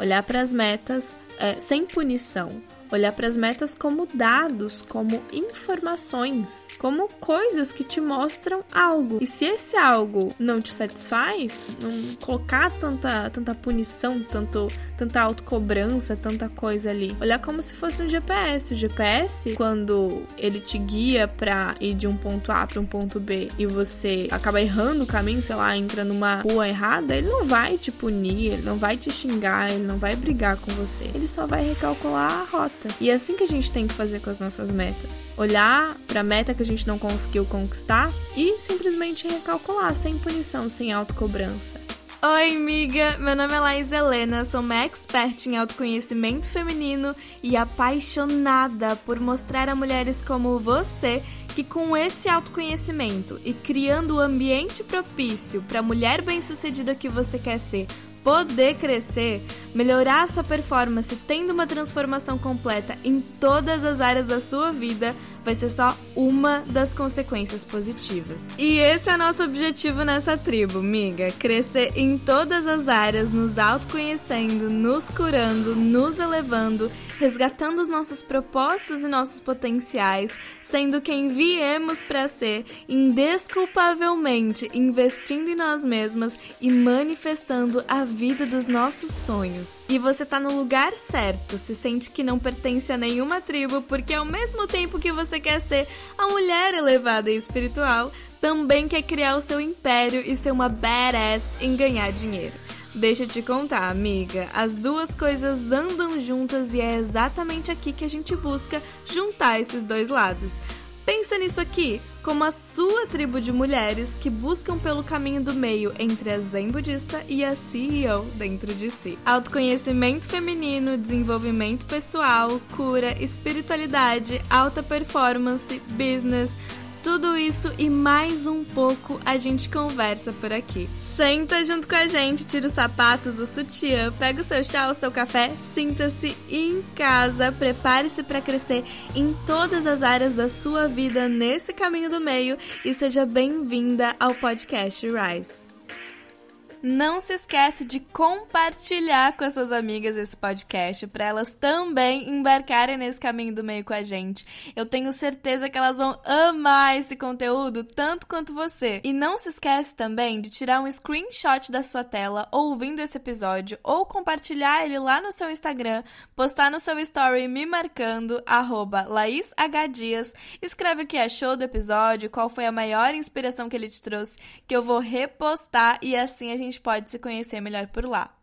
olhar para as metas é, sem punição, olhar para as metas como dados, como informações, como coisas que te mostram algo. E se esse algo não te satisfaz, não colocar tanta, tanta punição, tanto, tanta autocobrança, tanta coisa ali, olhar como se fosse um GPS. O GPS, quando ele te guia para ir de um ponto A para um ponto B e você acaba errando o caminho, sei lá, entra numa rua errada, ele não vai te punir, ele não vai te xingar, ele não vai brigar com você. Ele só vai recalcular a rota. E é assim que a gente tem que fazer com as nossas metas. Olhar para a meta que a gente não conseguiu conquistar e simplesmente recalcular, sem punição, sem autocobrança. Oi, amiga! Meu nome é Laís Helena, sou uma expert em autoconhecimento feminino e apaixonada por mostrar a mulheres como você que, com esse autoconhecimento e criando o ambiente propício para a mulher bem-sucedida que você quer ser poder crescer, melhorar sua performance, tendo uma transformação completa em todas as áreas da sua vida, vai ser só uma das consequências positivas. E esse é nosso objetivo nessa tribo, miga: crescer em todas as áreas, nos autoconhecendo, nos curando, nos elevando, resgatando os nossos propósitos e nossos potenciais, sendo quem viemos para ser, indesculpavelmente investindo em nós mesmas e manifestando a vida dos nossos sonhos. E você tá no lugar certo, se sente que não pertence a nenhuma tribo, porque ao mesmo tempo que você quer ser a mulher elevada e espiritual, também quer criar o seu império e ser uma badass em ganhar dinheiro. Deixa eu te contar, amiga, as duas coisas andam juntas e é exatamente aqui que a gente busca juntar esses dois lados. Pensa nisso aqui como a sua tribo de mulheres que buscam pelo caminho do meio entre a zen budista e a CEO dentro de si. Autoconhecimento feminino, desenvolvimento pessoal, cura, espiritualidade, alta performance, business tudo isso e mais um pouco a gente conversa por aqui. Senta junto com a gente, tira os sapatos, o sutiã, pega o seu chá, o seu café, sinta-se em casa, prepare-se para crescer em todas as áreas da sua vida nesse caminho do meio e seja bem-vinda ao podcast Rise. Não se esquece de compartilhar com as suas amigas esse podcast para elas também embarcarem nesse caminho do meio com a gente. Eu tenho certeza que elas vão amar esse conteúdo tanto quanto você. E não se esquece também de tirar um screenshot da sua tela ouvindo esse episódio ou compartilhar ele lá no seu Instagram, postar no seu story me marcando @laishdias. Escreve o que achou do episódio, qual foi a maior inspiração que ele te trouxe, que eu vou repostar e assim a gente gente pode se conhecer melhor por lá.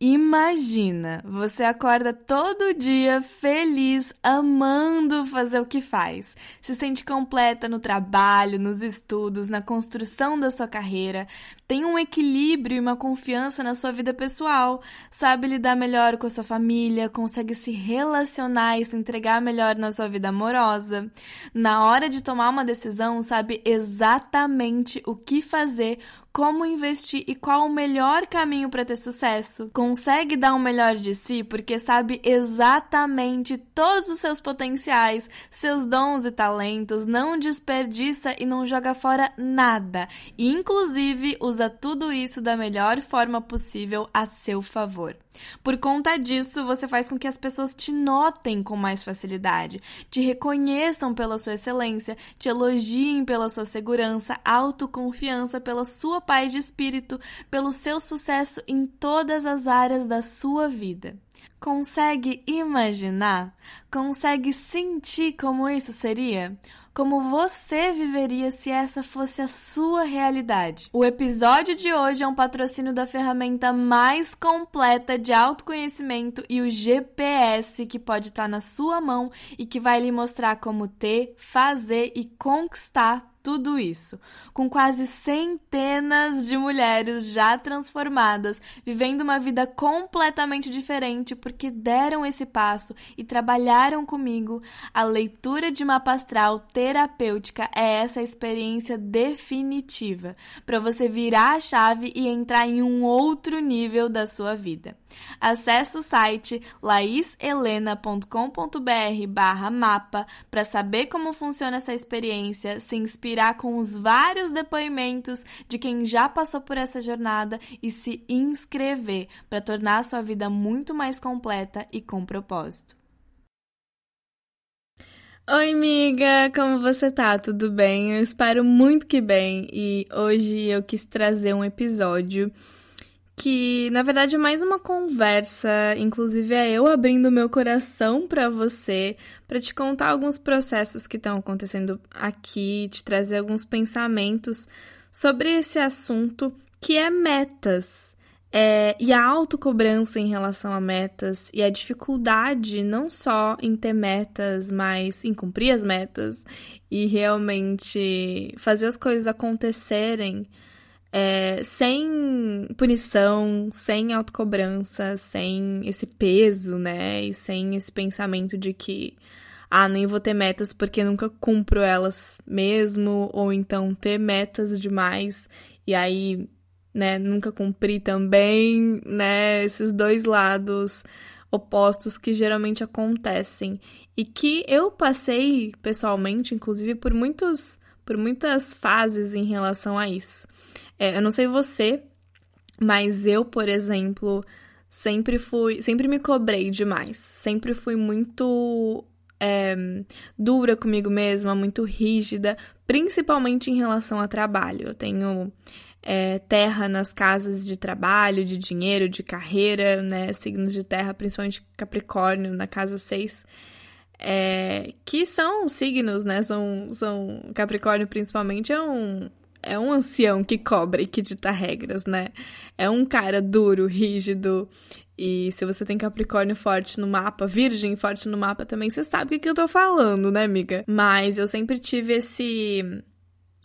Imagina, você acorda todo dia feliz, amando fazer o que faz. Se sente completa no trabalho, nos estudos, na construção da sua carreira, tem um equilíbrio e uma confiança na sua vida pessoal, sabe lidar melhor com a sua família, consegue se relacionar e se entregar melhor na sua vida amorosa. Na hora de tomar uma decisão, sabe exatamente o que fazer, como investir e qual o melhor caminho para ter sucesso. Consegue dar o melhor de si porque sabe exatamente todos os seus potenciais, seus dons e talentos, não desperdiça e não joga fora nada. E, inclusive, usa tudo isso da melhor forma possível a seu favor. Por conta disso, você faz com que as pessoas te notem com mais facilidade, te reconheçam pela sua excelência, te elogiem pela sua segurança, autoconfiança, pela sua paz de espírito, pelo seu sucesso em todas as áreas da sua vida. Consegue imaginar? Consegue sentir como isso seria? como você viveria se essa fosse a sua realidade. O episódio de hoje é um patrocínio da ferramenta mais completa de autoconhecimento e o GPS que pode estar na sua mão e que vai lhe mostrar como ter, fazer e conquistar tudo isso, com quase centenas de mulheres já transformadas, vivendo uma vida completamente diferente porque deram esse passo e trabalharam comigo, a leitura de mapa astral terapêutica é essa experiência definitiva para você virar a chave e entrar em um outro nível da sua vida. Acesse o site laishelena.com.br barra mapa para saber como funciona essa experiência, se inspirar inspirar com os vários depoimentos de quem já passou por essa jornada e se inscrever para tornar a sua vida muito mais completa e com propósito. Oi, amiga! Como você tá? Tudo bem? Eu espero muito que bem. E hoje eu quis trazer um episódio que, na verdade, é mais uma conversa, inclusive é eu abrindo meu coração para você, para te contar alguns processos que estão acontecendo aqui, te trazer alguns pensamentos sobre esse assunto que é metas. É, e a autocobrança em relação a metas e a dificuldade não só em ter metas, mas em cumprir as metas e realmente fazer as coisas acontecerem é, sem punição, sem autocobrança, sem esse peso, né? E sem esse pensamento de que, ah, nem vou ter metas porque nunca cumpro elas mesmo, ou então ter metas demais e aí né, nunca cumpri também, né, esses dois lados opostos que geralmente acontecem e que eu passei pessoalmente, inclusive por muitos por muitas fases em relação a isso. É, eu não sei você, mas eu, por exemplo, sempre fui, sempre me cobrei demais, sempre fui muito é, dura comigo mesma, muito rígida, principalmente em relação a trabalho. Eu tenho é, terra nas casas de trabalho, de dinheiro, de carreira, né? Signos de terra, principalmente Capricórnio, na casa 6. É, que são signos, né? São, são Capricórnio, principalmente, é um, é um ancião que cobra e que dita regras, né? É um cara duro, rígido. E se você tem Capricórnio forte no mapa, Virgem forte no mapa também, você sabe o que eu tô falando, né, amiga? Mas eu sempre tive esse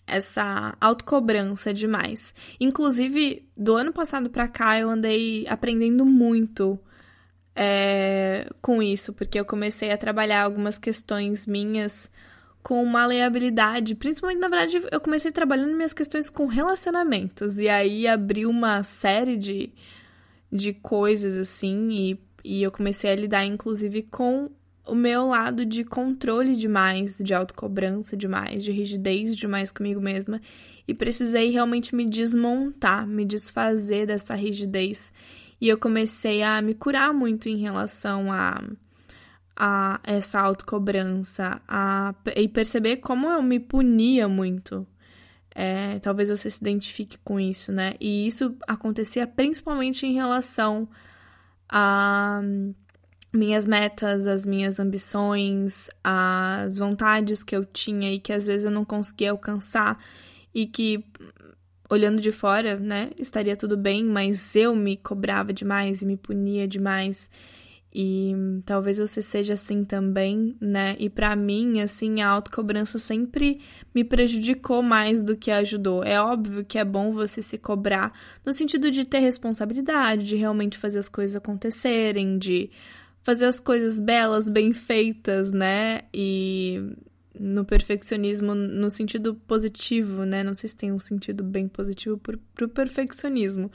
essa autocobrança demais. Inclusive, do ano passado para cá, eu andei aprendendo muito é, com isso, porque eu comecei a trabalhar algumas questões minhas com maleabilidade. Principalmente, na verdade, eu comecei trabalhando minhas questões com relacionamentos. E aí abriu uma série de, de coisas assim, e, e eu comecei a lidar, inclusive, com o meu lado de controle demais, de autocobrança demais, de rigidez demais comigo mesma e precisei realmente me desmontar, me desfazer dessa rigidez. E eu comecei a me curar muito em relação a, a essa autocobrança a, e perceber como eu me punia muito. É, talvez você se identifique com isso, né? E isso acontecia principalmente em relação a minhas metas, as minhas ambições, as vontades que eu tinha e que às vezes eu não conseguia alcançar e que olhando de fora, né, estaria tudo bem, mas eu me cobrava demais e me punia demais. E talvez você seja assim também, né? E para mim, assim, a autocobrança sempre me prejudicou mais do que ajudou. É óbvio que é bom você se cobrar no sentido de ter responsabilidade, de realmente fazer as coisas acontecerem, de fazer as coisas belas, bem feitas, né? E no perfeccionismo no sentido positivo, né? Não sei se tem um sentido bem positivo pro, pro perfeccionismo,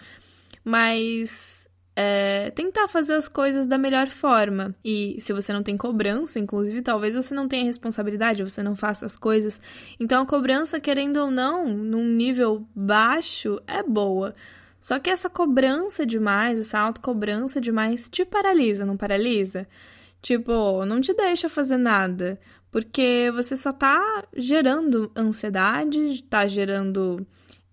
mas é, tentar fazer as coisas da melhor forma. E se você não tem cobrança, inclusive, talvez você não tenha responsabilidade, você não faça as coisas. Então a cobrança, querendo ou não, num nível baixo, é boa. Só que essa cobrança demais, essa autocobrança demais te paralisa, não paralisa? Tipo, não te deixa fazer nada, porque você só tá gerando ansiedade, tá gerando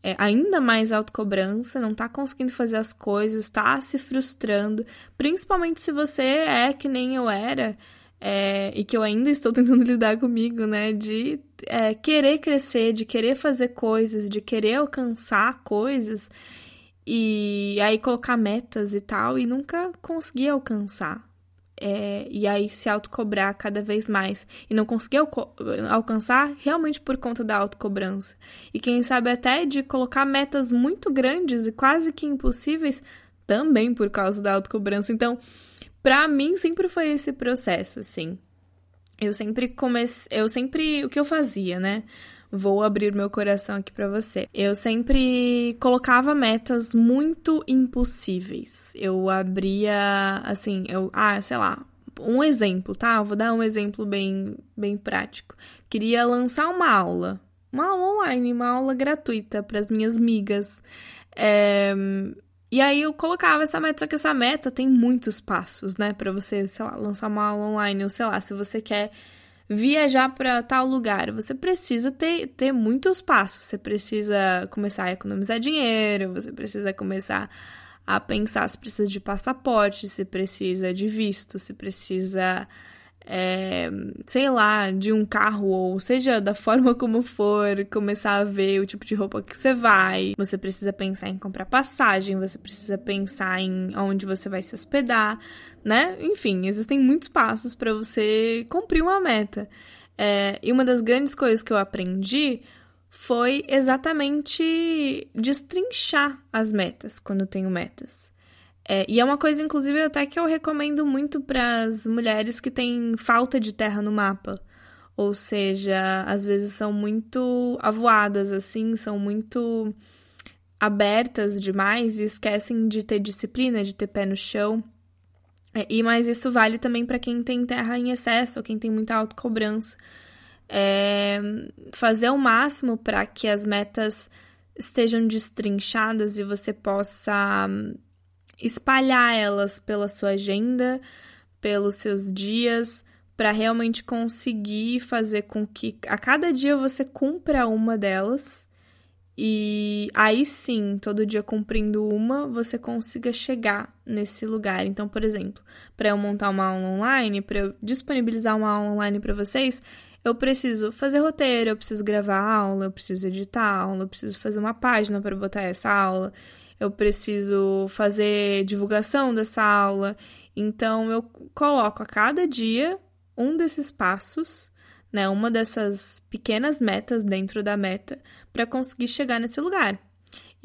é, ainda mais autocobrança, não tá conseguindo fazer as coisas, tá se frustrando, principalmente se você é que nem eu era, é, e que eu ainda estou tentando lidar comigo, né? De é, querer crescer, de querer fazer coisas, de querer alcançar coisas e aí colocar metas e tal, e nunca conseguir alcançar. É, e aí se autocobrar cada vez mais. E não conseguir alcançar realmente por conta da autocobrança. E quem sabe até de colocar metas muito grandes e quase que impossíveis também por causa da autocobrança. Então, para mim sempre foi esse processo, assim. Eu sempre comecei, eu sempre, o que eu fazia, né? Vou abrir meu coração aqui para você. Eu sempre colocava metas muito impossíveis. Eu abria, assim, eu, ah, sei lá, um exemplo, tá? Eu vou dar um exemplo bem, bem prático. Queria lançar uma aula, uma aula online, uma aula gratuita para as minhas migas. É, e aí eu colocava essa meta, só que essa meta tem muitos passos, né, para você, sei lá, lançar uma aula online, ou sei lá, se você quer viajar para tal lugar, você precisa ter, ter muitos passos. Você precisa começar a economizar dinheiro, você precisa começar a pensar se precisa de passaporte, se precisa de visto, se precisa é, sei lá, de um carro, ou seja, da forma como for, começar a ver o tipo de roupa que você vai. Você precisa pensar em comprar passagem, você precisa pensar em onde você vai se hospedar, né? Enfim, existem muitos passos para você cumprir uma meta. É, e uma das grandes coisas que eu aprendi foi exatamente destrinchar as metas quando eu tenho metas. É, e é uma coisa, inclusive, até que eu recomendo muito para as mulheres que têm falta de terra no mapa. Ou seja, às vezes são muito avoadas, assim, são muito abertas demais e esquecem de ter disciplina, de ter pé no chão. É, e mas isso vale também para quem tem terra em excesso, quem tem muita autocobrança. É, fazer o máximo para que as metas estejam destrinchadas e você possa espalhar elas pela sua agenda, pelos seus dias, para realmente conseguir fazer com que a cada dia você cumpra uma delas. E aí sim, todo dia cumprindo uma, você consiga chegar nesse lugar. Então, por exemplo, para eu montar uma aula online, para eu disponibilizar uma aula online para vocês, eu preciso fazer roteiro, eu preciso gravar aula, eu preciso editar aula, eu preciso fazer uma página para botar essa aula eu preciso fazer divulgação dessa aula. Então, eu coloco a cada dia um desses passos, né, uma dessas pequenas metas dentro da meta, para conseguir chegar nesse lugar.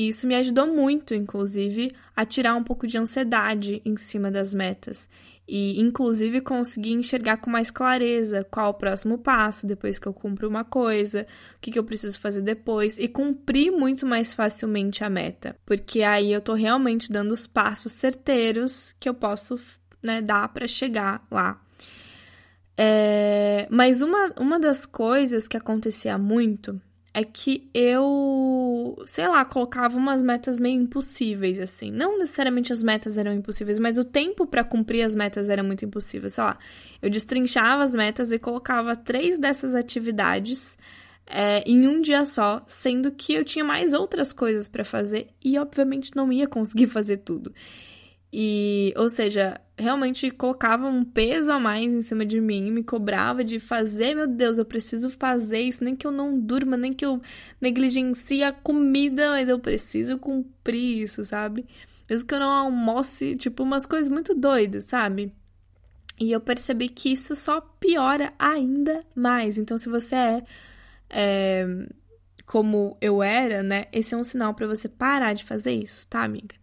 E isso me ajudou muito, inclusive, a tirar um pouco de ansiedade em cima das metas e inclusive conseguir enxergar com mais clareza qual o próximo passo depois que eu cumpro uma coisa, o que, que eu preciso fazer depois e cumprir muito mais facilmente a meta, porque aí eu tô realmente dando os passos certeiros que eu posso né, dar para chegar lá. É, mas uma, uma das coisas que acontecia muito é que eu, sei lá, colocava umas metas meio impossíveis, assim. Não necessariamente as metas eram impossíveis, mas o tempo para cumprir as metas era muito impossível. Sei lá, eu destrinchava as metas e colocava três dessas atividades é, em um dia só, sendo que eu tinha mais outras coisas para fazer e, obviamente, não ia conseguir fazer tudo. E, ou seja, realmente colocava um peso a mais em cima de mim, me cobrava de fazer, meu Deus, eu preciso fazer isso, nem que eu não durma, nem que eu negligencie a comida, mas eu preciso cumprir isso, sabe? Mesmo que eu não almoce, tipo, umas coisas muito doidas, sabe? E eu percebi que isso só piora ainda mais. Então, se você é, é como eu era, né? Esse é um sinal para você parar de fazer isso, tá, amiga?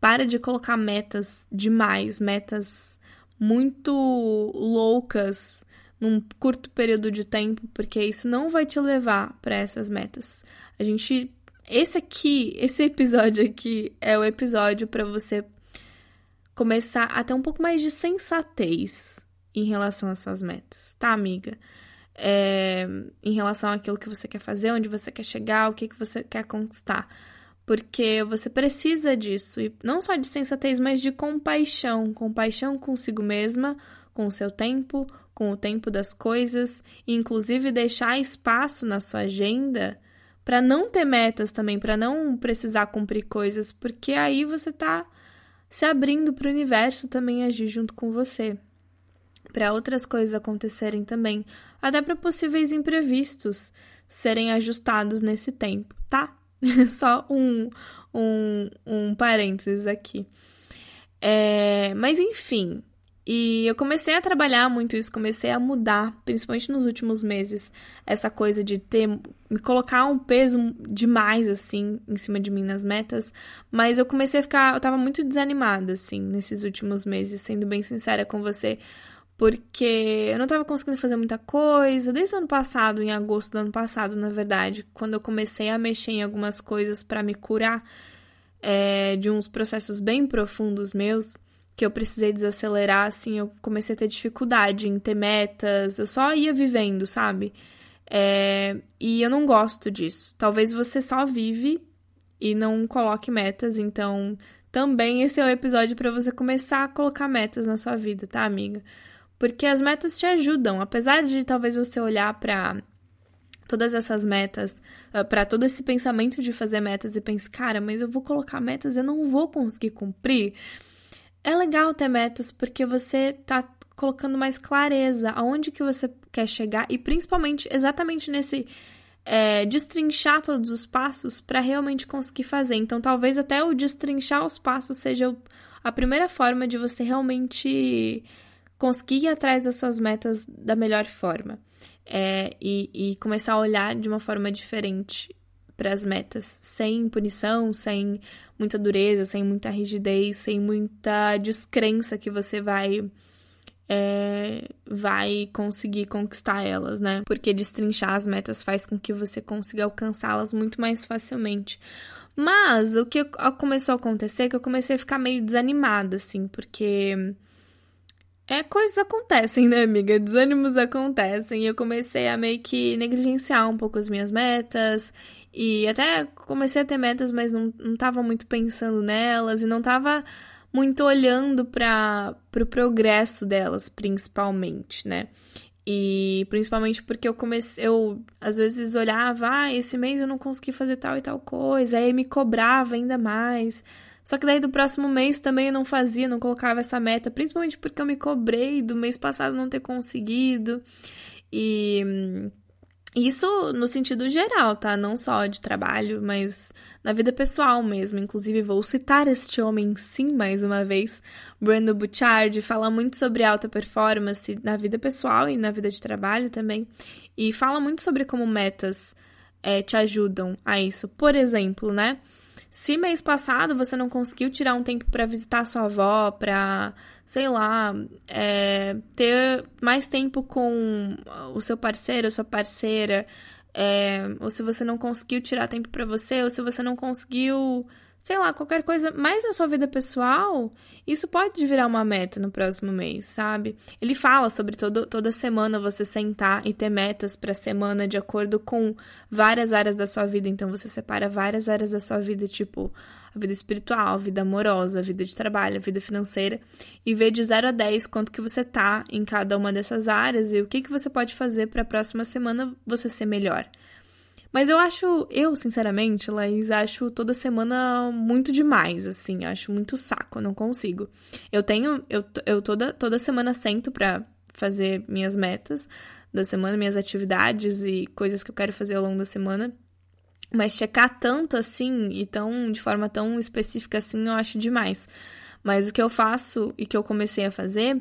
Para de colocar metas demais, metas muito loucas num curto período de tempo, porque isso não vai te levar para essas metas. A gente esse aqui, esse episódio aqui é o episódio para você começar a ter um pouco mais de sensatez em relação às suas metas, tá, amiga? É, em relação àquilo que você quer fazer, onde você quer chegar, o que, que você quer conquistar porque você precisa disso, e não só de sensatez, mas de compaixão compaixão consigo mesma, com o seu tempo, com o tempo das coisas, e inclusive deixar espaço na sua agenda para não ter metas também, para não precisar cumprir coisas, porque aí você tá se abrindo para o universo também agir junto com você. Para outras coisas acontecerem também, até para possíveis imprevistos serem ajustados nesse tempo, tá? Só um, um, um parênteses aqui. É, mas enfim, e eu comecei a trabalhar muito isso, comecei a mudar, principalmente nos últimos meses, essa coisa de ter me colocar um peso demais assim em cima de mim nas metas, mas eu comecei a ficar, eu tava muito desanimada assim nesses últimos meses, sendo bem sincera com você, porque eu não estava conseguindo fazer muita coisa. Desde o ano passado, em agosto do ano passado, na verdade, quando eu comecei a mexer em algumas coisas para me curar é, de uns processos bem profundos meus, que eu precisei desacelerar, assim, eu comecei a ter dificuldade em ter metas, eu só ia vivendo, sabe? É, e eu não gosto disso. Talvez você só vive e não coloque metas, então também esse é o episódio para você começar a colocar metas na sua vida, tá, amiga? Porque as metas te ajudam, apesar de talvez você olhar para todas essas metas, ah, para todo esse pensamento de fazer metas e pensar, cara, mas eu vou colocar metas, eu não vou conseguir cumprir. É legal ter metas porque você tá colocando mais clareza aonde que você quer chegar e principalmente exatamente nesse é, destrinchar todos os passos para realmente conseguir fazer. Então, talvez até o destrinchar os passos seja a primeira forma de você realmente conseguir ir atrás das suas metas da melhor forma é, e, e começar a olhar de uma forma diferente para as metas, sem punição, sem muita dureza, sem muita rigidez, sem muita descrença que você vai é, vai conseguir conquistar elas, né? Porque destrinchar as metas faz com que você consiga alcançá-las muito mais facilmente. Mas o que começou a acontecer é que eu comecei a ficar meio desanimada, assim, porque é, coisas acontecem, né, amiga? Desânimos acontecem. E eu comecei a meio que negligenciar um pouco as minhas metas. E até comecei a ter metas, mas não, não tava muito pensando nelas. E não tava muito olhando para o pro progresso delas, principalmente, né? E principalmente porque eu comecei, eu às vezes olhava, ah, esse mês eu não consegui fazer tal e tal coisa, aí me cobrava ainda mais. Só que daí do próximo mês também eu não fazia, não colocava essa meta, principalmente porque eu me cobrei do mês passado não ter conseguido. E isso no sentido geral, tá? Não só de trabalho, mas na vida pessoal mesmo. Inclusive, vou citar este homem sim mais uma vez. Brandon Bouchard fala muito sobre alta performance na vida pessoal e na vida de trabalho também. E fala muito sobre como metas é, te ajudam a isso. Por exemplo, né? Se mês passado você não conseguiu tirar um tempo para visitar sua avó, para, sei lá, é, ter mais tempo com o seu parceiro, sua parceira, é, ou se você não conseguiu tirar tempo para você, ou se você não conseguiu sei lá, qualquer coisa mais na sua vida pessoal, isso pode virar uma meta no próximo mês, sabe? Ele fala sobre todo, toda semana você sentar e ter metas para semana de acordo com várias áreas da sua vida. Então você separa várias áreas da sua vida, tipo a vida espiritual, a vida amorosa, a vida de trabalho, a vida financeira, e vê de 0 a 10 quanto que você tá em cada uma dessas áreas e o que que você pode fazer para a próxima semana você ser melhor. Mas eu acho, eu, sinceramente, Laís, acho toda semana muito demais, assim. Acho muito saco, não consigo. Eu tenho, eu, eu toda, toda semana sento pra fazer minhas metas da semana, minhas atividades e coisas que eu quero fazer ao longo da semana. Mas checar tanto assim e tão de forma tão específica assim, eu acho demais. Mas o que eu faço e que eu comecei a fazer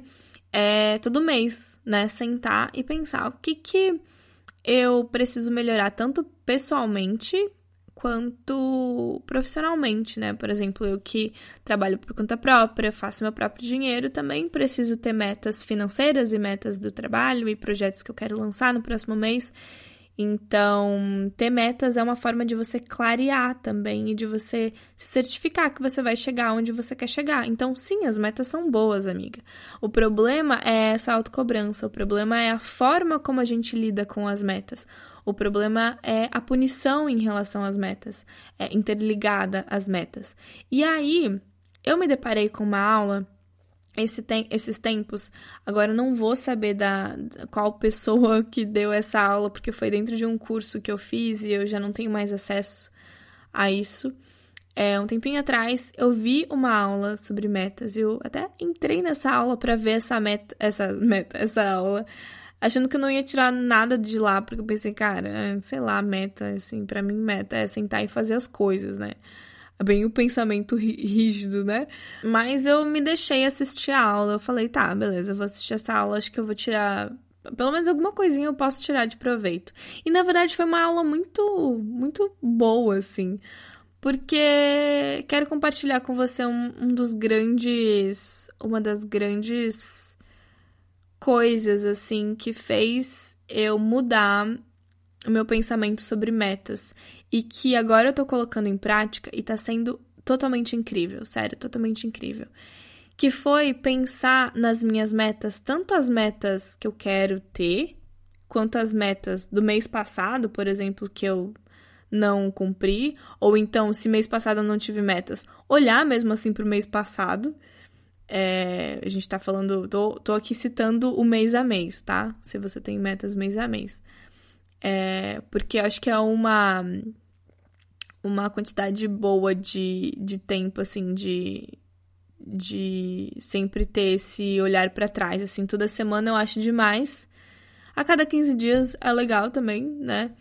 é todo mês, né, sentar e pensar o que que eu preciso melhorar tanto pessoalmente quanto profissionalmente, né? Por exemplo, eu que trabalho por conta própria, faço meu próprio dinheiro, também preciso ter metas financeiras e metas do trabalho e projetos que eu quero lançar no próximo mês. Então, ter metas é uma forma de você clarear também e de você se certificar que você vai chegar onde você quer chegar. Então, sim, as metas são boas, amiga. O problema é essa autocobrança, o problema é a forma como a gente lida com as metas. O problema é a punição em relação às metas, é interligada às metas. E aí, eu me deparei com uma aula esse esses tempos. Agora eu não vou saber da, da, qual pessoa que deu essa aula, porque foi dentro de um curso que eu fiz e eu já não tenho mais acesso a isso. É, um tempinho atrás eu vi uma aula sobre metas e eu até entrei nessa aula para ver essa meta, essa meta, essa aula, achando que eu não ia tirar nada de lá, porque eu pensei, cara, sei lá, meta, assim, para mim meta é sentar e fazer as coisas, né? É bem o pensamento rígido, né? Mas eu me deixei assistir a aula. Eu falei, tá, beleza, vou assistir essa aula, acho que eu vou tirar. Pelo menos alguma coisinha eu posso tirar de proveito. E na verdade foi uma aula muito, muito boa, assim. Porque quero compartilhar com você um, um dos grandes. Uma das grandes coisas, assim, que fez eu mudar o meu pensamento sobre metas e que agora eu tô colocando em prática e tá sendo totalmente incrível, sério, totalmente incrível. Que foi pensar nas minhas metas, tanto as metas que eu quero ter, quanto às metas do mês passado, por exemplo, que eu não cumpri, ou então, se mês passado eu não tive metas, olhar mesmo assim para o mês passado. É, a gente tá falando, tô, tô aqui citando o mês a mês, tá? Se você tem metas mês a mês. É, porque acho que é uma uma quantidade boa de, de tempo, assim, de, de sempre ter esse olhar para trás, assim, toda semana eu acho demais. A cada 15 dias é legal também, né?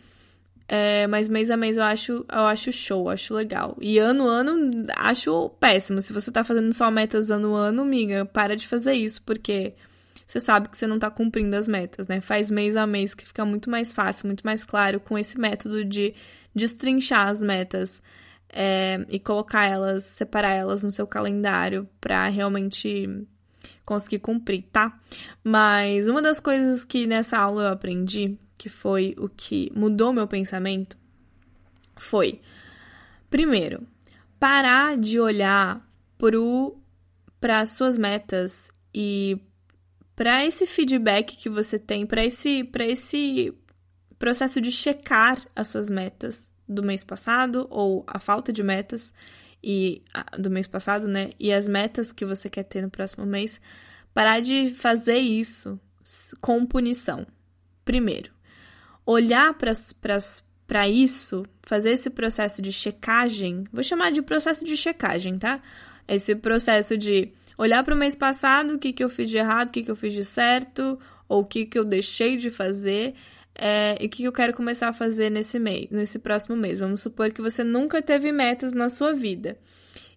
É, mas mês a mês eu acho, eu acho show, acho legal. E ano a ano acho péssimo. Se você tá fazendo só metas ano a ano, amiga, para de fazer isso, porque você sabe que você não tá cumprindo as metas, né? Faz mês a mês que fica muito mais fácil, muito mais claro com esse método de destrinchar as metas é, e colocar elas, separar elas no seu calendário para realmente conseguir cumprir, tá? Mas uma das coisas que nessa aula eu aprendi que foi o que mudou meu pensamento, foi, primeiro, parar de olhar para as suas metas e para esse feedback que você tem, para esse, esse processo de checar as suas metas do mês passado ou a falta de metas e do mês passado, né? E as metas que você quer ter no próximo mês, parar de fazer isso com punição. Primeiro, olhar para isso, fazer esse processo de checagem, vou chamar de processo de checagem, tá? Esse processo de olhar para o mês passado, o que, que eu fiz de errado, o que, que eu fiz de certo, ou o que, que eu deixei de fazer, é, e o que, eu quero começar a fazer nesse mês, nesse próximo mês. Vamos supor que você nunca teve metas na sua vida.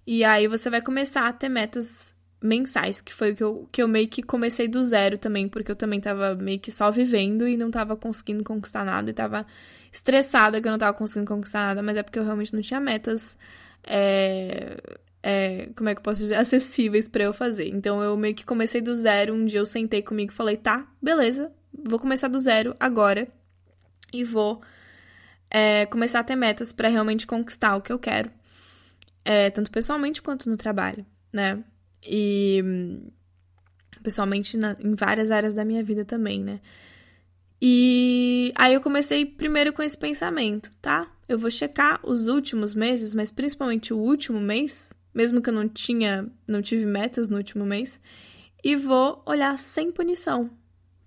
E aí você vai começar a ter metas mensais, que foi o que eu, que eu meio que comecei do zero também, porque eu também tava meio que só vivendo e não tava conseguindo conquistar nada e tava estressada que eu não tava conseguindo conquistar nada, mas é porque eu realmente não tinha metas. É, é, como é que eu posso dizer? Acessíveis para eu fazer. Então eu meio que comecei do zero. Um dia eu sentei comigo e falei: tá, beleza, vou começar do zero agora e vou é, começar a ter metas para realmente conquistar o que eu quero, é, tanto pessoalmente quanto no trabalho, né? E pessoalmente na, em várias áreas da minha vida também, né? E aí eu comecei primeiro com esse pensamento, tá? Eu vou checar os últimos meses, mas principalmente o último mês, mesmo que eu não tinha, não tive metas no último mês, e vou olhar sem punição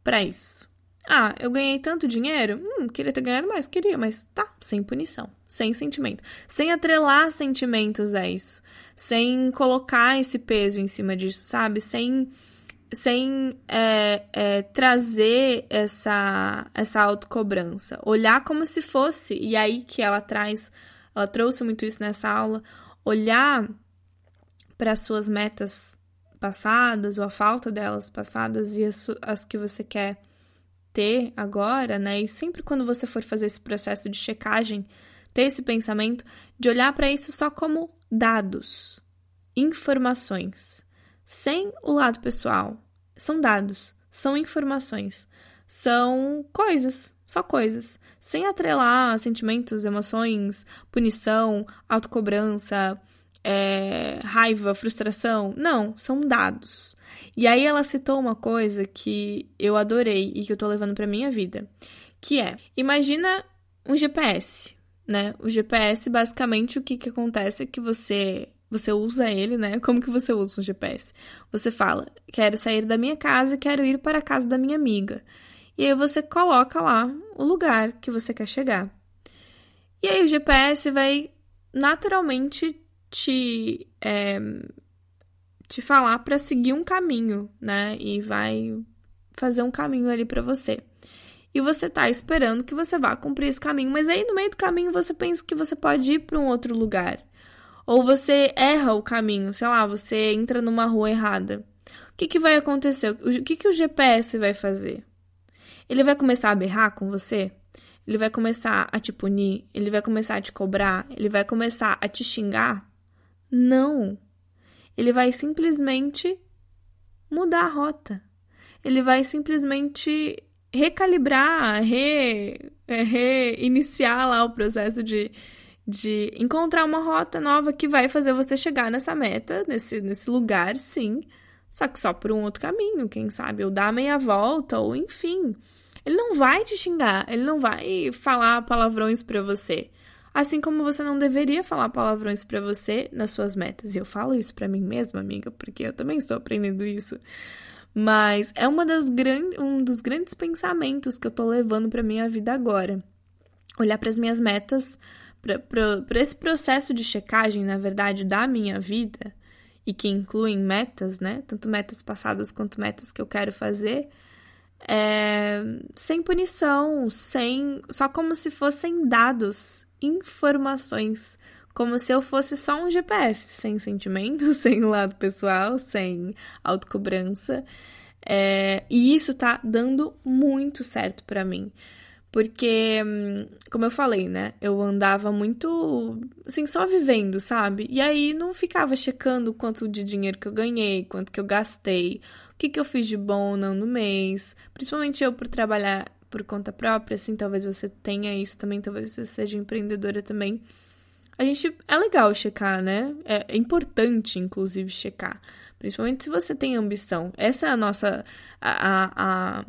para isso. Ah, eu ganhei tanto dinheiro? Hum, queria ter ganhado mais, queria, mas tá, sem punição, sem sentimento. Sem atrelar sentimentos a isso. Sem colocar esse peso em cima disso, sabe? Sem, sem é, é, trazer essa, essa autocobrança. Olhar como se fosse, e aí que ela traz, ela trouxe muito isso nessa aula, olhar para as suas metas passadas, ou a falta delas passadas, e as, as que você quer ter agora, né? E sempre quando você for fazer esse processo de checagem, ter esse pensamento de olhar para isso só como dados, informações, sem o lado pessoal. São dados, são informações, são coisas, só coisas, sem atrelar sentimentos, emoções, punição, autocobrança, é, raiva, frustração. Não, são dados. E aí ela citou uma coisa que eu adorei e que eu tô levando pra minha vida, que é: imagina um GPS, né? O GPS, basicamente, o que que acontece é que você você usa ele, né? Como que você usa um GPS? Você fala: "Quero sair da minha casa, quero ir para a casa da minha amiga". E aí você coloca lá o lugar que você quer chegar. E aí o GPS vai naturalmente te é, te falar para seguir um caminho, né? E vai fazer um caminho ali para você. E você tá esperando que você vá cumprir esse caminho, mas aí no meio do caminho você pensa que você pode ir para um outro lugar. Ou você erra o caminho, sei lá, você entra numa rua errada. O que, que vai acontecer? O que, que o GPS vai fazer? Ele vai começar a berrar com você? Ele vai começar a te punir? Ele vai começar a te cobrar? Ele vai começar a te xingar? Não ele vai simplesmente mudar a rota. Ele vai simplesmente recalibrar, re, é, reiniciar lá o processo de, de encontrar uma rota nova que vai fazer você chegar nessa meta, nesse, nesse lugar, sim, só que só por um outro caminho, quem sabe, ou dar meia volta, ou enfim. Ele não vai te xingar, ele não vai falar palavrões para você. Assim como você não deveria falar palavrões para você nas suas metas. E eu falo isso para mim mesma, amiga, porque eu também estou aprendendo isso. Mas é uma das gran... um dos grandes pensamentos que eu tô levando para minha vida agora. Olhar para as minhas metas, para esse processo de checagem, na verdade, da minha vida, e que incluem metas, né? Tanto metas passadas quanto metas que eu quero fazer, é... sem punição, sem. só como se fossem dados, informações como se eu fosse só um GPS, sem sentimentos, sem lado pessoal, sem autocobrança. É, e isso tá dando muito certo para mim. Porque, como eu falei, né? Eu andava muito, assim, só vivendo, sabe? E aí não ficava checando quanto de dinheiro que eu ganhei, quanto que eu gastei, o que que eu fiz de bom ou não no mês. Principalmente eu por trabalhar por conta própria, assim, talvez você tenha isso também, talvez você seja empreendedora também a gente é legal checar, né? É, é, importante, inclusive, checar. Principalmente se você tem ambição. Essa é a nossa. A, a,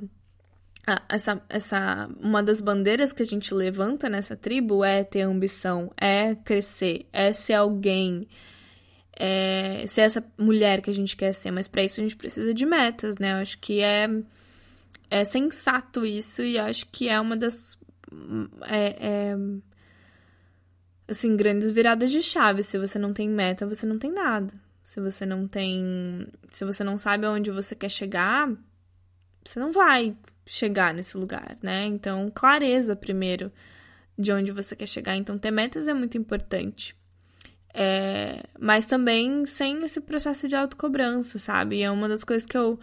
a, essa, essa. Uma das bandeiras que a gente levanta nessa tribo é ter ambição, é crescer, é ser alguém. É ser essa mulher que a gente quer ser, mas para isso a gente precisa de metas, né? Eu acho que é, é sensato isso e acho que é uma das. É, é, assim, grandes viradas de chave. Se você não tem meta, você não tem nada. Se você não tem. Se você não sabe aonde você quer chegar, você não vai chegar nesse lugar, né? Então, clareza primeiro de onde você quer chegar. Então, ter metas é muito importante. É, mas também sem esse processo de autocobrança, sabe? É uma das coisas que eu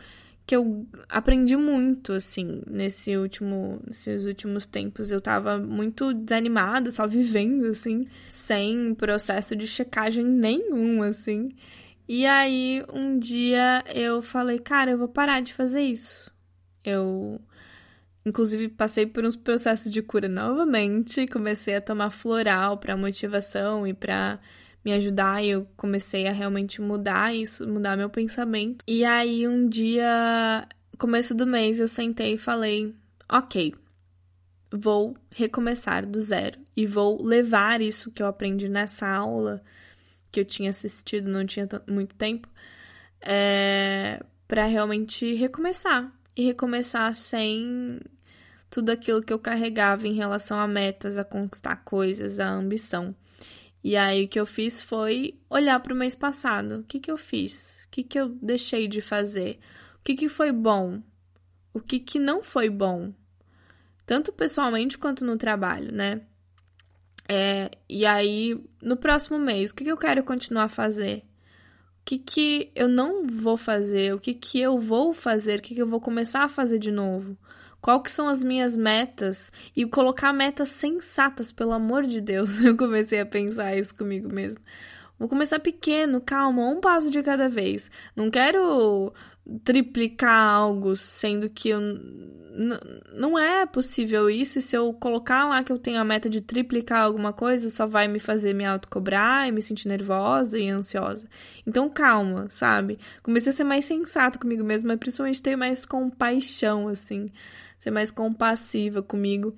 que eu aprendi muito, assim, nesse último, nesses últimos tempos. Eu tava muito desanimada, só vivendo, assim, sem processo de checagem nenhum, assim. E aí, um dia eu falei, cara, eu vou parar de fazer isso. Eu, inclusive, passei por uns processos de cura novamente, comecei a tomar floral para motivação e para me ajudar e eu comecei a realmente mudar isso, mudar meu pensamento. E aí um dia, começo do mês, eu sentei e falei: "OK, vou recomeçar do zero e vou levar isso que eu aprendi nessa aula que eu tinha assistido, não tinha muito tempo, é, para realmente recomeçar e recomeçar sem tudo aquilo que eu carregava em relação a metas, a conquistar coisas, a ambição. E aí o que eu fiz foi olhar para o mês passado. O que, que eu fiz? O que, que eu deixei de fazer? O que, que foi bom? O que, que não foi bom? Tanto pessoalmente quanto no trabalho, né? É, e aí, no próximo mês, o que, que eu quero continuar a fazer? O que, que eu não vou fazer? O que, que eu vou fazer? O que, que eu vou começar a fazer de novo? Qual que são as minhas metas e colocar metas sensatas, pelo amor de Deus. Eu comecei a pensar isso comigo mesmo. Vou começar pequeno, calma, um passo de cada vez. Não quero triplicar algo, sendo que eu não é possível isso, e se eu colocar lá que eu tenho a meta de triplicar alguma coisa, só vai me fazer me autocobrar e me sentir nervosa e ansiosa. Então, calma, sabe? Comecei a ser mais sensato comigo mesma, mas principalmente ter mais compaixão, assim ser mais compassiva comigo.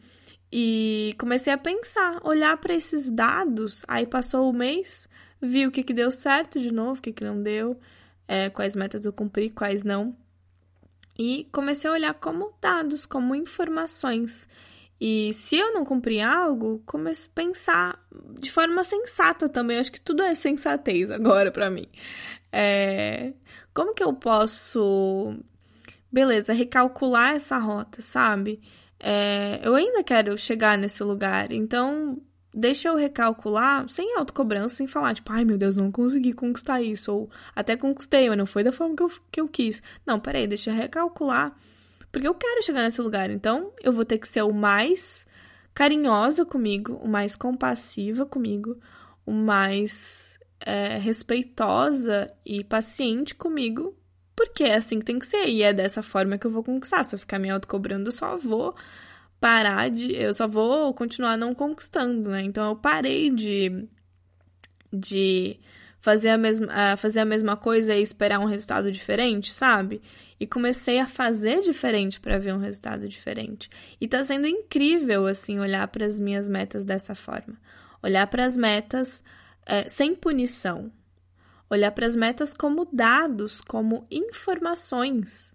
E comecei a pensar, olhar para esses dados. Aí passou o mês, vi o que, que deu certo de novo, o que, que não deu, é, quais metas eu cumpri, quais não. E comecei a olhar como dados, como informações. E se eu não cumprir algo, comecei a pensar de forma sensata também. Acho que tudo é sensatez agora para mim. É, como que eu posso beleza, recalcular essa rota, sabe? É, eu ainda quero chegar nesse lugar, então deixa eu recalcular sem autocobrança, sem falar, tipo, ai meu Deus, não consegui conquistar isso, ou até conquistei, mas não foi da forma que eu, que eu quis. Não, peraí, deixa eu recalcular, porque eu quero chegar nesse lugar, então eu vou ter que ser o mais carinhosa comigo, o mais compassiva comigo, o mais é, respeitosa e paciente comigo porque é assim que tem que ser. E é dessa forma que eu vou conquistar. Se eu ficar me autocobrando, eu só vou parar de. Eu só vou continuar não conquistando, né? Então eu parei de. de fazer a mesma, fazer a mesma coisa e esperar um resultado diferente, sabe? E comecei a fazer diferente para ver um resultado diferente. E tá sendo incrível, assim, olhar para as minhas metas dessa forma. Olhar para as metas é, sem punição. Olhar para as metas como dados, como informações,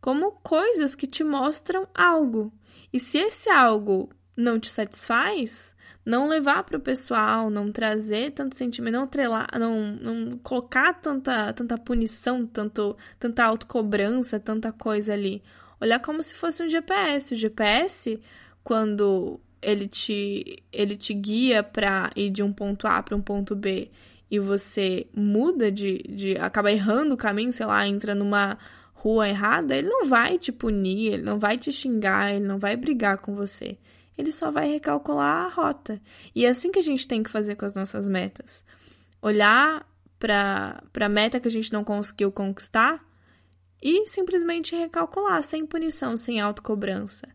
como coisas que te mostram algo. E se esse algo não te satisfaz, não levar para o pessoal, não trazer tanto sentimento, não trelar, não, não colocar tanta, tanta punição, tanto, tanta autocobrança, tanta coisa ali. Olhar como se fosse um GPS. O GPS, quando ele te, ele te guia para ir de um ponto A para um ponto B e você muda de, de. acaba errando o caminho, sei lá, entra numa rua errada, ele não vai te punir, ele não vai te xingar, ele não vai brigar com você ele só vai recalcular a rota. E é assim que a gente tem que fazer com as nossas metas. Olhar para a meta que a gente não conseguiu conquistar e simplesmente recalcular, sem punição, sem autocobrança.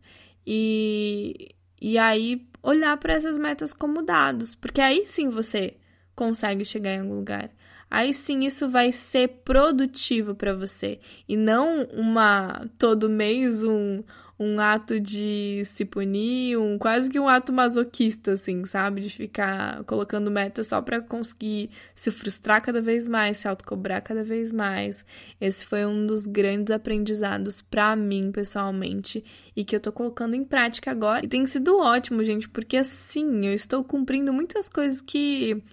E, e aí olhar para essas metas como dados, porque aí sim você consegue chegar em algum lugar. Aí sim isso vai ser produtivo para você e não uma todo mês um um ato de se punir, um quase que um ato masoquista, assim, sabe? De ficar colocando meta só para conseguir se frustrar cada vez mais, se autocobrar cada vez mais. Esse foi um dos grandes aprendizados para mim, pessoalmente, e que eu tô colocando em prática agora. E tem sido ótimo, gente, porque assim, eu estou cumprindo muitas coisas que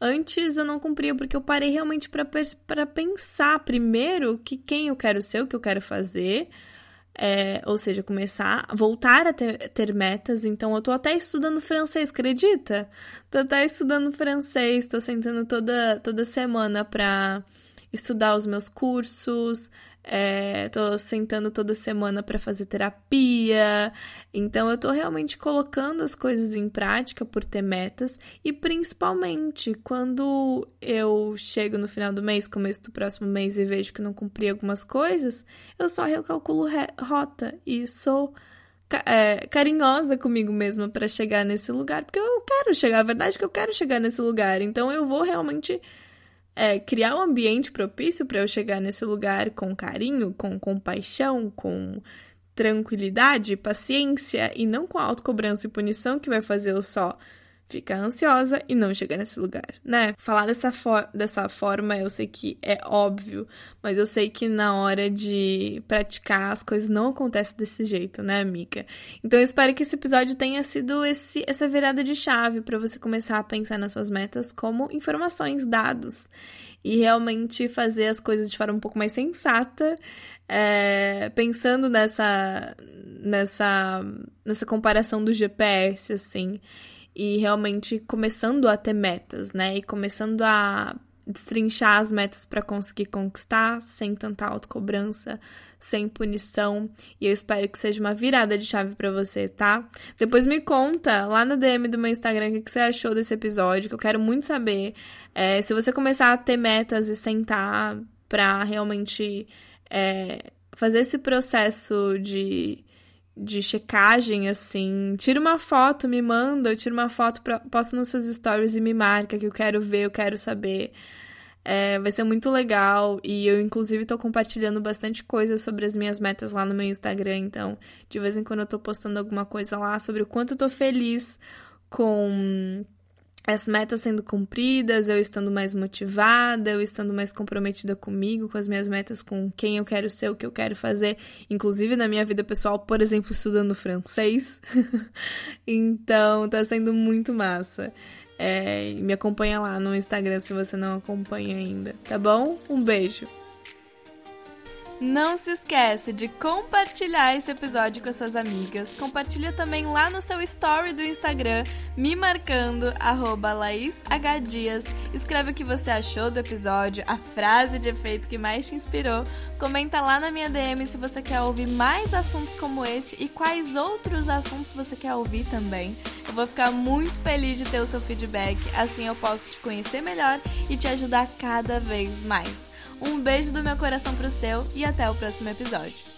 Antes eu não cumpria porque eu parei realmente para pensar primeiro que quem eu quero ser, o que eu quero fazer, é, ou seja, começar, voltar a ter, ter, metas. Então, eu tô até estudando francês, acredita? Tô até estudando francês, tô sentando toda, toda semana pra estudar os meus cursos, é, tô sentando toda semana para fazer terapia. Então eu tô realmente colocando as coisas em prática por ter metas e principalmente quando eu chego no final do mês, começo do próximo mês e vejo que não cumpri algumas coisas, eu só recalculo rota e sou é, carinhosa comigo mesma para chegar nesse lugar, porque eu quero chegar, a verdade é que eu quero chegar nesse lugar. Então eu vou realmente é, criar um ambiente propício para eu chegar nesse lugar com carinho, com compaixão, com tranquilidade, paciência e não com autocobrança e punição que vai fazer eu só ficar ansiosa e não chegar nesse lugar, né? Falar dessa, for dessa forma eu sei que é óbvio, mas eu sei que na hora de praticar as coisas não acontecem desse jeito, né, amiga? Então eu espero que esse episódio tenha sido esse, essa virada de chave para você começar a pensar nas suas metas como informações, dados e realmente fazer as coisas de forma um pouco mais sensata. É, pensando nessa, nessa, nessa comparação do GPS, assim, e realmente começando a ter metas, né? E começando a destrinchar as metas para conseguir conquistar sem tanta autocobrança, sem punição. E eu espero que seja uma virada de chave para você, tá? Depois me conta lá na DM do meu Instagram o que você achou desse episódio, que eu quero muito saber. É, se você começar a ter metas e sentar pra realmente é, fazer esse processo de de checagem, assim. Tira uma foto, me manda, eu tiro uma foto, pra, posto nos seus stories e me marca que eu quero ver, eu quero saber. É, vai ser muito legal e eu, inclusive, tô compartilhando bastante coisa sobre as minhas metas lá no meu Instagram. Então, de vez em quando eu tô postando alguma coisa lá sobre o quanto eu tô feliz com as metas sendo cumpridas, eu estando mais motivada, eu estando mais comprometida comigo, com as minhas metas, com quem eu quero ser, o que eu quero fazer, inclusive na minha vida pessoal, por exemplo, estudando francês. então, tá sendo muito massa. É, me acompanha lá no Instagram se você não acompanha ainda, tá bom? Um beijo! Não se esquece de compartilhar esse episódio com as suas amigas. Compartilha também lá no seu story do Instagram, me marcando, arroba LaísHDias. Escreve o que você achou do episódio, a frase de efeito que mais te inspirou. Comenta lá na minha DM se você quer ouvir mais assuntos como esse e quais outros assuntos você quer ouvir também. Eu vou ficar muito feliz de ter o seu feedback, assim eu posso te conhecer melhor e te ajudar cada vez mais. Um beijo do meu coração pro seu e até o próximo episódio.